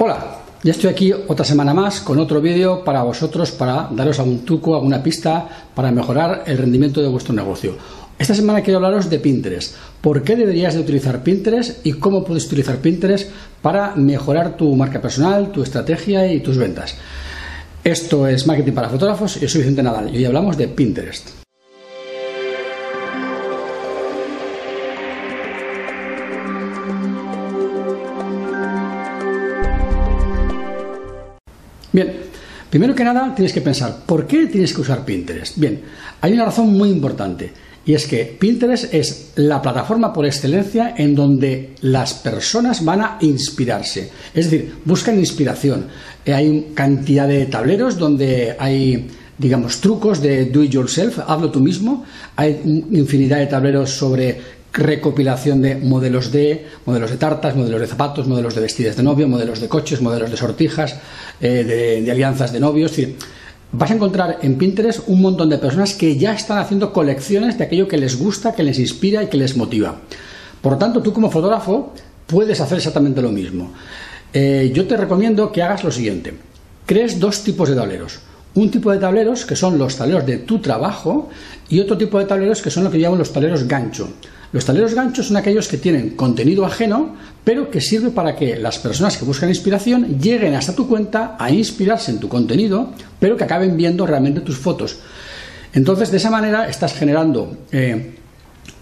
Hola, ya estoy aquí otra semana más con otro vídeo para vosotros para daros algún truco, alguna pista para mejorar el rendimiento de vuestro negocio. Esta semana quiero hablaros de Pinterest. ¿Por qué deberías de utilizar Pinterest y cómo puedes utilizar Pinterest para mejorar tu marca personal, tu estrategia y tus ventas? Esto es Marketing para Fotógrafos. Yo soy Vicente Nadal y hoy hablamos de Pinterest. Bien, primero que nada tienes que pensar, ¿por qué tienes que usar Pinterest? Bien, hay una razón muy importante y es que Pinterest es la plataforma por excelencia en donde las personas van a inspirarse, es decir, buscan inspiración. Eh, hay cantidad de tableros donde hay digamos, trucos de do it yourself, hazlo tú mismo. Hay infinidad de tableros sobre recopilación de modelos de, modelos de tartas, modelos de zapatos, modelos de vestidos de novio, modelos de coches, modelos de sortijas, eh, de, alianzas de novios. Decir, vas a encontrar en Pinterest un montón de personas que ya están haciendo colecciones de aquello que les gusta, que les inspira y que les motiva. Por lo tanto, tú como fotógrafo puedes hacer exactamente lo mismo. Eh, yo te recomiendo que hagas lo siguiente. Crees dos tipos de tableros un tipo de tableros que son los tableros de tu trabajo y otro tipo de tableros que son lo que llaman los tableros gancho. Los tableros gancho son aquellos que tienen contenido ajeno, pero que sirve para que las personas que buscan inspiración lleguen hasta tu cuenta a inspirarse en tu contenido, pero que acaben viendo realmente tus fotos. Entonces, de esa manera estás generando eh,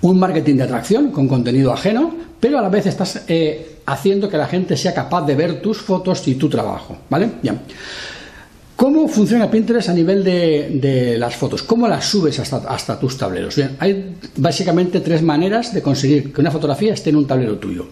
un marketing de atracción con contenido ajeno, pero a la vez estás eh, haciendo que la gente sea capaz de ver tus fotos y tu trabajo. ¿Vale? Bien. ¿Cómo funciona Pinterest a nivel de, las fotos? ¿Cómo las subes hasta, tus tableros? Bien, hay básicamente tres maneras de conseguir que una fotografía esté en un tablero tuyo.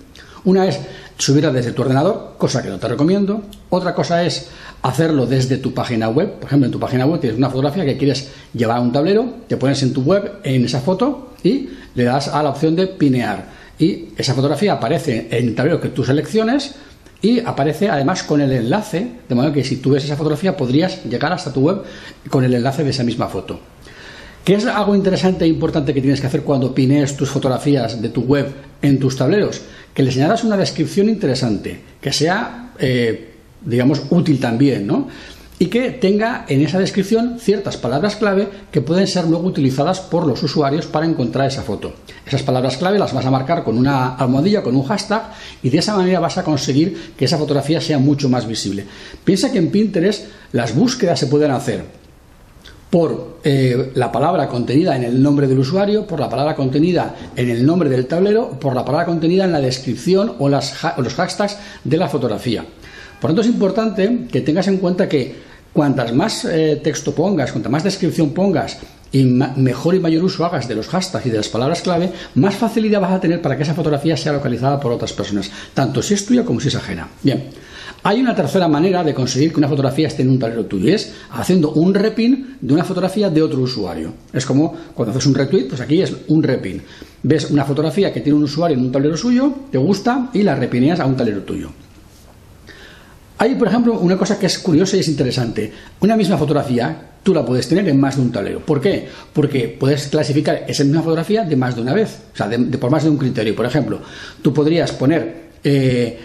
Una es subirla desde tu ordenador, cosa que no te recomiendo. Otra cosa es hacerlo desde tu página web. Por ejemplo, en tu página web tienes una fotografía que quieres llevar a un tablero, te pones en tu web en esa foto y le das a la opción de pinear. Y esa fotografía aparece en el tablero que tú selecciones y aparece además con el enlace, de modo que si tú ves esa fotografía podrías llegar hasta tu web con el enlace de esa misma foto. ¿Qué es algo interesante e importante que tienes que hacer cuando pinees tus fotografías de tu web en tus tableros? Que les añadas una descripción interesante, que sea, eh, digamos, útil también, ¿no? Y que tenga en esa descripción ciertas palabras clave que pueden ser luego utilizadas por los usuarios para encontrar esa foto. Esas palabras clave las vas a marcar con una almohadilla, con un hashtag y de esa manera vas a conseguir que esa fotografía sea mucho más visible. Piensa que en Pinterest las búsquedas se pueden hacer por eh, la palabra contenida en el nombre del usuario, por la palabra contenida en el nombre del tablero, por la palabra contenida en la descripción o, los hashtags de la fotografía. Por lo tanto, es importante que tengas en cuenta que cuantas más eh, texto pongas, cuanta más descripción pongas y mejor y mayor uso hagas de los hashtags y de las palabras clave, más facilidad vas a tener para que esa fotografía sea localizada por otras personas, tanto si es tuya como si es ajena. Bien, hay una tercera manera de conseguir que una fotografía esté en un tablero tuyo es haciendo un repin de una fotografía de otro usuario. Es como cuando haces un retweet, pues aquí es un repin. Ves una fotografía que tiene un usuario en un tablero suyo, te gusta y la repineas a un tablero tuyo. Hay, por ejemplo, una cosa que es curiosa y es interesante. Una misma fotografía tú la puedes tener en más de un tablero. ¿Por qué? Porque puedes clasificar esa misma fotografía de más de una vez, o sea, de, por más de un criterio. Por ejemplo, tú podrías poner eh,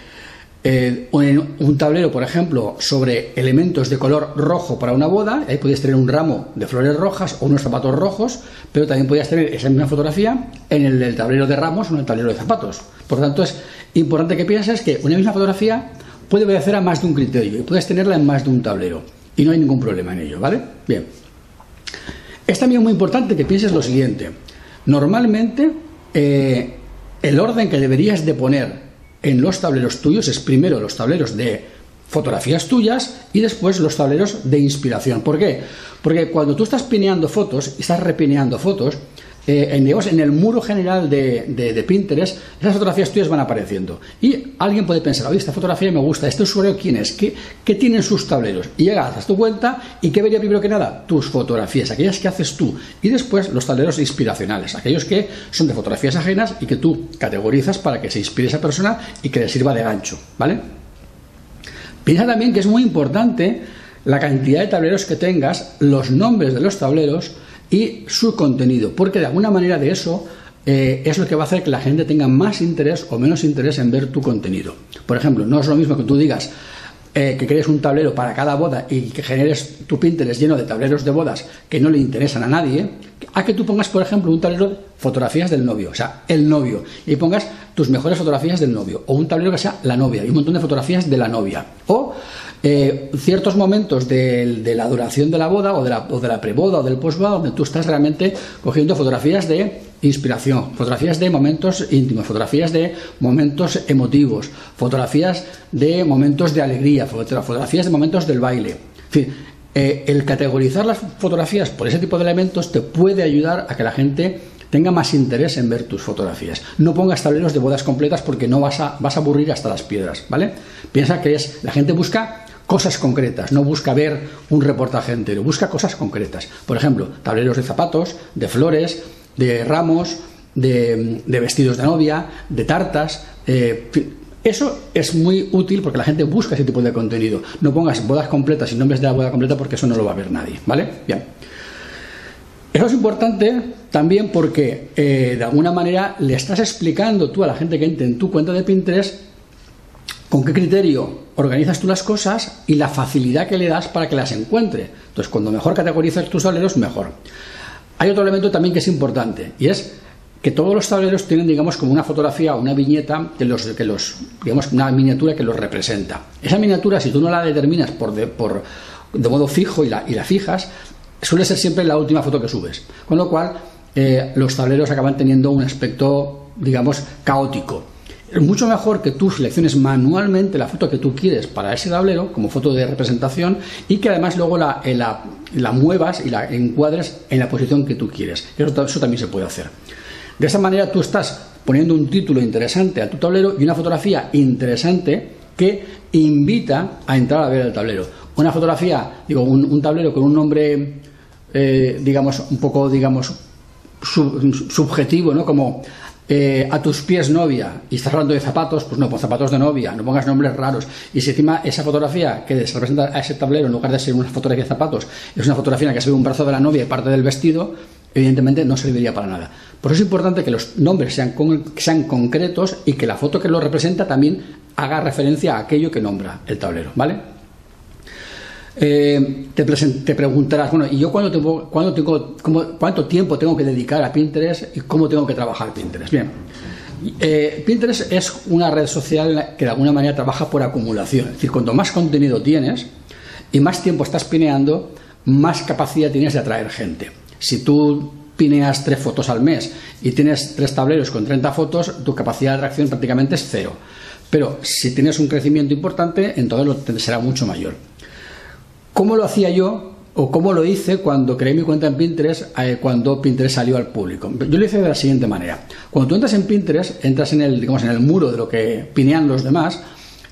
eh, un tablero, por ejemplo, sobre elementos de color rojo para una boda, ahí podrías tener un ramo de flores rojas o unos zapatos rojos, pero también podrías tener esa misma fotografía en el, el tablero de ramos o en el tablero de zapatos. Por lo tanto, es importante que pienses que una misma fotografía puede obedecer a más de un criterio y puedes tenerla en más de un tablero y no hay ningún problema en ello, ¿vale? Bien. Es también muy importante que pienses lo siguiente. Normalmente eh, el orden que deberías de poner en los tableros tuyos es primero los tableros de fotografías tuyas y después los tableros de inspiración. ¿Por qué? Porque cuando tú estás pineando fotos y estás repineando fotos, eh, en, el muro general de, Pinterest, esas fotografías tuyas van apareciendo. Y alguien puede pensar, oye, esta fotografía me gusta, ¿este usuario quién es? ¿Qué, qué tienen sus tableros? Y llegas, haces tu cuenta y ¿qué vería primero que nada? Tus fotografías, aquellas que haces tú. Y después los tableros inspiracionales, aquellos que son de fotografías ajenas y que tú categorizas para que se inspire esa persona y que le sirva de gancho, ¿vale? Piensa también que es muy importante la cantidad de tableros que tengas, los nombres de los tableros, y su contenido, porque de alguna manera de eso eh, es lo que va a hacer que la gente tenga más interés o menos interés en ver tu contenido. Por ejemplo, no es lo mismo que tú digas eh, que crees un tablero para cada boda y que generes tu Pinterest lleno de tableros de bodas que no le interesan a nadie, a que tú pongas, por ejemplo, un tablero de fotografías del novio, o sea, el novio, y pongas tus mejores fotografías del novio, o un tablero que sea la novia, y un montón de fotografías de la novia, o eh, ciertos momentos de, la duración de la boda, o de la, o de la preboda, o del posboda, donde tú estás realmente cogiendo fotografías de inspiración, fotografías de momentos íntimos, fotografías de momentos emotivos, fotografías de momentos de alegría, fotografías de momentos del baile. En fin, eh, el categorizar las fotografías por ese tipo de elementos te puede ayudar a que la gente tenga más interés en ver tus fotografías. No pongas tableros de bodas completas porque no vas a, vas a aburrir hasta las piedras, ¿vale? Piensa que es, la gente busca cosas concretas, no busca ver un reportaje entero, busca cosas concretas. Por ejemplo, tableros de zapatos, de flores, de ramos, de, vestidos de novia, de tartas. Eh, eso es muy útil porque la gente busca ese tipo de contenido. No pongas bodas completas y nombres de la boda completa porque eso no lo va a ver nadie. ¿Vale? Bien. Eso es importante también porque eh, de alguna manera le estás explicando tú a la gente que entre en tu cuenta de Pinterest con qué criterio organizas tú las cosas y la facilidad que le das para que las encuentre. Entonces, cuando mejor categorizas tus tableros, mejor. Hay otro elemento también que es importante y es que todos los tableros tienen, digamos, como una fotografía o una viñeta que los, que los, digamos, una miniatura que los representa. Esa miniatura, si tú no la determinas por de, por, de modo fijo y la, y la fijas, suele ser siempre la última foto que subes. Con lo cual, eh, los tableros acaban teniendo un aspecto, digamos, caótico. Es mucho mejor que tú selecciones manualmente la foto que tú quieres para ese tablero como foto de representación y que además luego la, eh, la, muevas y la encuadres en la posición que tú quieres. Eso, también se puede hacer. De esa manera tú estás poniendo un título interesante a tu tablero y una fotografía interesante que invita a entrar a ver el tablero. Una fotografía, digo, un, tablero con un nombre, eh, digamos, un poco, digamos, subjetivo, ¿no? Como eh, a tus pies novia y estás hablando de zapatos, pues no, pon zapatos de novia, no pongas nombres raros. Y si encima esa fotografía que se representa a ese tablero, en lugar de ser una fotografía de zapatos, es una fotografía en la que se ve un brazo de la novia y parte del vestido, evidentemente no serviría para nada. Por eso es importante que los nombres sean, sean concretos y que la foto que lo representa también haga referencia a aquello que nombra el tablero, ¿vale? Eh, te, preguntarás, bueno, ¿y yo cuándo tengo, tengo cuánto tiempo tengo que dedicar a Pinterest y cómo tengo que trabajar Pinterest? Bien, eh, Pinterest es una red social que de alguna manera trabaja por acumulación. Es decir, cuanto más contenido tienes y más tiempo estás pineando, más capacidad tienes de atraer gente. Si tú pineas tres fotos al mes y tienes tres tableros con 30 fotos, tu capacidad de atracción prácticamente es cero. Pero si tienes un crecimiento importante, entonces será mucho mayor. ¿Cómo lo hacía yo o cómo lo hice cuando creé mi cuenta en Pinterest eh, cuando Pinterest salió al público? Yo lo hice de la siguiente manera. Cuando tú entras en Pinterest, entras en el, digamos, en el muro de lo que pinean los demás,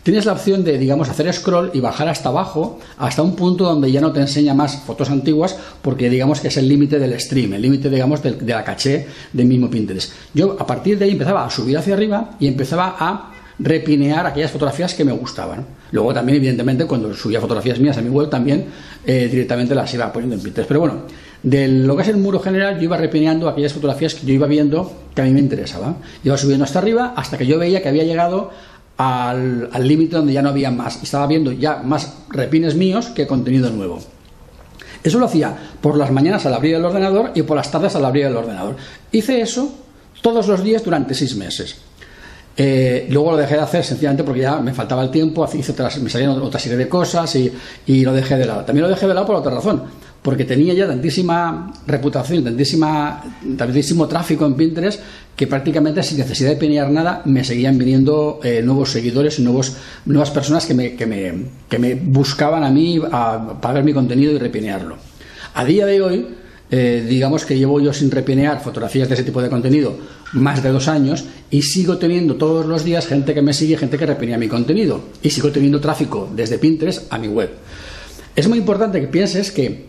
tienes la opción de, digamos, hacer scroll y bajar hasta abajo, hasta un punto donde ya no te enseña más fotos antiguas, porque digamos que es el límite del stream, el límite, digamos, de, de la caché del mismo Pinterest. Yo a partir de ahí empezaba a subir hacia arriba y empezaba a repinear aquellas fotografías que me gustaban. Luego también, evidentemente, cuando subía fotografías mías a mi web, también eh, directamente las iba poniendo en Pinterest. Pero bueno, de lo que es el muro general, yo iba repineando aquellas fotografías que yo iba viendo que a mí me interesaban. Iba subiendo hasta arriba hasta que yo veía que había llegado al límite donde ya no había más. Estaba viendo ya más repines míos que contenido nuevo. Eso lo hacía por las mañanas al abrir el ordenador y por las tardes al abrir el ordenador. Hice eso todos los días durante seis meses. Eh, luego lo dejé de hacer sencillamente porque ya me faltaba el tiempo, hice me salían otra serie de cosas y, y, lo dejé de lado. También lo dejé de lado por otra razón, porque tenía ya tantísima reputación, tantísima, tantísimo tráfico en Pinterest que prácticamente sin necesidad de pinear nada me seguían viniendo eh, nuevos seguidores y nuevos, nuevas personas que me, que, me, que me buscaban a mí a, para ver mi contenido y repinearlo. A día de hoy, eh, digamos que llevo yo sin repinear fotografías de ese tipo de contenido más de dos años y sigo teniendo todos los días gente que me sigue, gente que repinea mi contenido y sigo teniendo tráfico desde Pinterest a mi web. Es muy importante que pienses que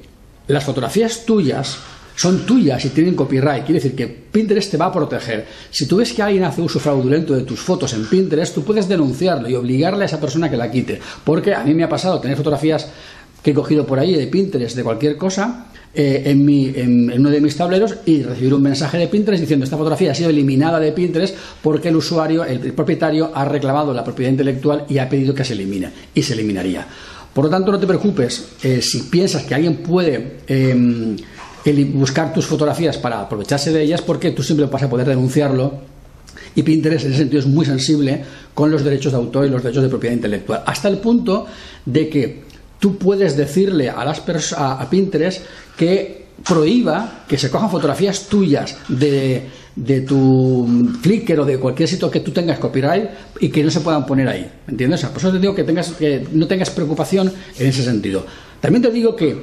las fotografías tuyas son tuyas y tienen copyright. Quiere decir que Pinterest te va a proteger. Si tú ves que alguien hace uso fraudulento de tus fotos en Pinterest, tú puedes denunciarlo y obligarle a esa persona que la quite. Porque a mí me ha pasado tener fotografías que he cogido por ahí de Pinterest, de cualquier cosa, eh, en, mi, en, uno de mis tableros y recibir un mensaje de Pinterest diciendo esta fotografía ha sido eliminada de Pinterest porque el usuario, el, propietario, ha reclamado la propiedad intelectual y ha pedido que se elimine. Y se eliminaría. Por lo tanto, no te preocupes eh, si piensas que alguien puede em, buscar tus fotografías para aprovecharse de ellas porque tú siempre vas a poder denunciarlo y Pinterest en ese sentido es muy sensible con los derechos de autor y los derechos de propiedad intelectual, hasta el punto de que tú puedes decirle a, las a, Pinterest que prohíba que se cojan fotografías tuyas de, de tu Flickr o de cualquier sitio que tú tengas copyright y que no se puedan poner ahí. ¿Entiendes? por eso te digo que, tengas, que no tengas preocupación en ese sentido. También te digo que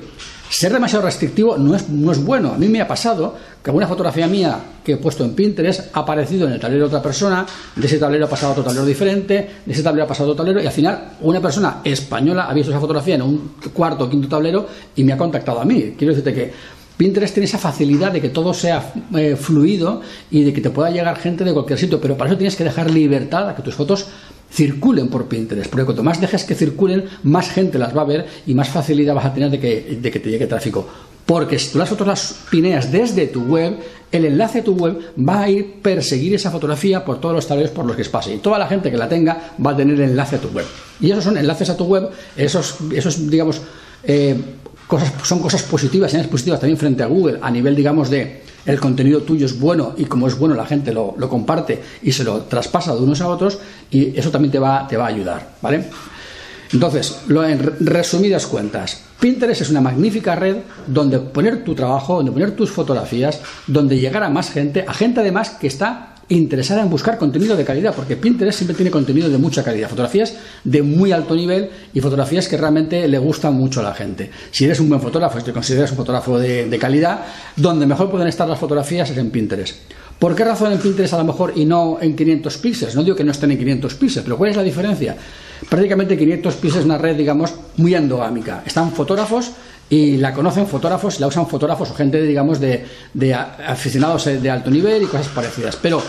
ser demasiado restrictivo no es, no es bueno. A mí me ha pasado que una fotografía mía que he puesto en Pinterest ha aparecido en el tablero de otra persona, de ese tablero ha pasado a otro tablero diferente, de ese tablero ha pasado a otro tablero y al final una persona española ha visto esa fotografía en un cuarto o quinto tablero y me ha contactado a mí. Quiero decirte que Pinterest tiene esa facilidad de que todo sea eh, fluido y de que te pueda llegar gente de cualquier sitio, pero para eso tienes que dejar libertad a que tus fotos circulen por Pinterest, porque cuanto más dejes que circulen, más gente las va a ver y más facilidad vas a tener de que, de que te llegue tráfico. Porque si tú las fotos las pineas desde tu web, el enlace a tu web va a ir perseguir esa fotografía por todos los tableros por los que pase. Y toda la gente que la tenga va a tener el enlace a tu web. Y esos son enlaces a tu web, esos, esos digamos, eh, cosas, son cosas positivas, señales positivas también frente a Google, a nivel, digamos, de el contenido tuyo es bueno y como es bueno la gente lo, comparte y se lo traspasa de unos a otros y eso también te va, te va a ayudar, ¿vale? Entonces, lo, en resumidas cuentas, Pinterest es una magnífica red donde poner tu trabajo, donde poner tus fotografías, donde llegar a más gente, a gente además que está interesada en buscar contenido de calidad, porque Pinterest siempre tiene contenido de mucha calidad, fotografías de muy alto nivel y fotografías que realmente le gustan mucho a la gente. Si eres un buen fotógrafo, si te consideras un fotógrafo de, de calidad, donde mejor pueden estar las fotografías es en Pinterest. ¿Por qué razón en Pinterest a lo mejor y no en 500 píxeles? No digo que no estén en 500 píxeles, pero ¿cuál es la diferencia? Prácticamente 500 píxeles es una red, digamos, muy endogámica. Están fotógrafos y la conocen fotógrafos, la usan fotógrafos o gente, digamos, de, aficionados de alto nivel y cosas parecidas. Pero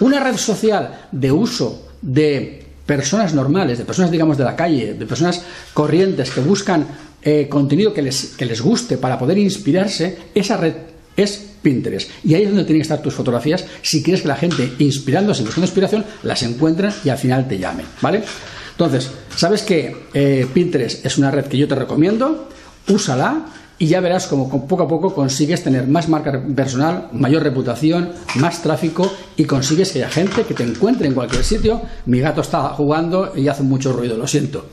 una red social de uso de personas normales, de personas, digamos, de la calle, de personas corrientes que buscan eh, contenido que les, que les guste para poder inspirarse, esa red es Pinterest. Y ahí es donde tienen que estar tus fotografías si quieres que la gente, inspirándose, buscando inspiración, las encuentren y al final te llamen, ¿vale? Entonces, sabes que eh, Pinterest es una red que yo te recomiendo, úsala y ya verás cómo poco a poco consigues tener más marca personal, mayor reputación, más tráfico y consigues que haya gente que te encuentre en cualquier sitio. Mi gato está jugando y hace mucho ruido, lo siento.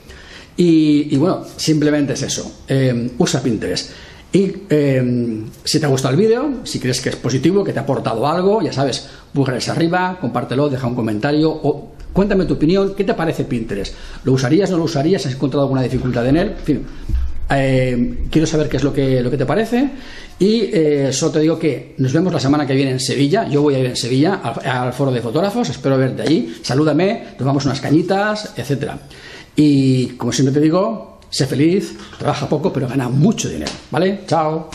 Y, bueno, simplemente es eso. Eh, usa Pinterest. Y em, si te ha gustado el vídeo, si crees que es positivo, que te ha aportado algo, ya sabes, pulgares arriba, compártelo, deja un comentario o cuéntame tu opinión, ¿qué te parece Pinterest? ¿Lo usarías, no lo usarías? ¿Has encontrado alguna dificultad en él? En fin, em, quiero saber qué es lo que, lo que te parece y eh, solo te digo que nos vemos la semana que viene en Sevilla, yo voy a ir en Sevilla al, al foro de fotógrafos, espero verte allí, salúdame, tomamos unas cañitas, etcétera. Y como siempre te digo, sé feliz, trabaja poco, pero gana mucho dinero. ¿Vale? Chao.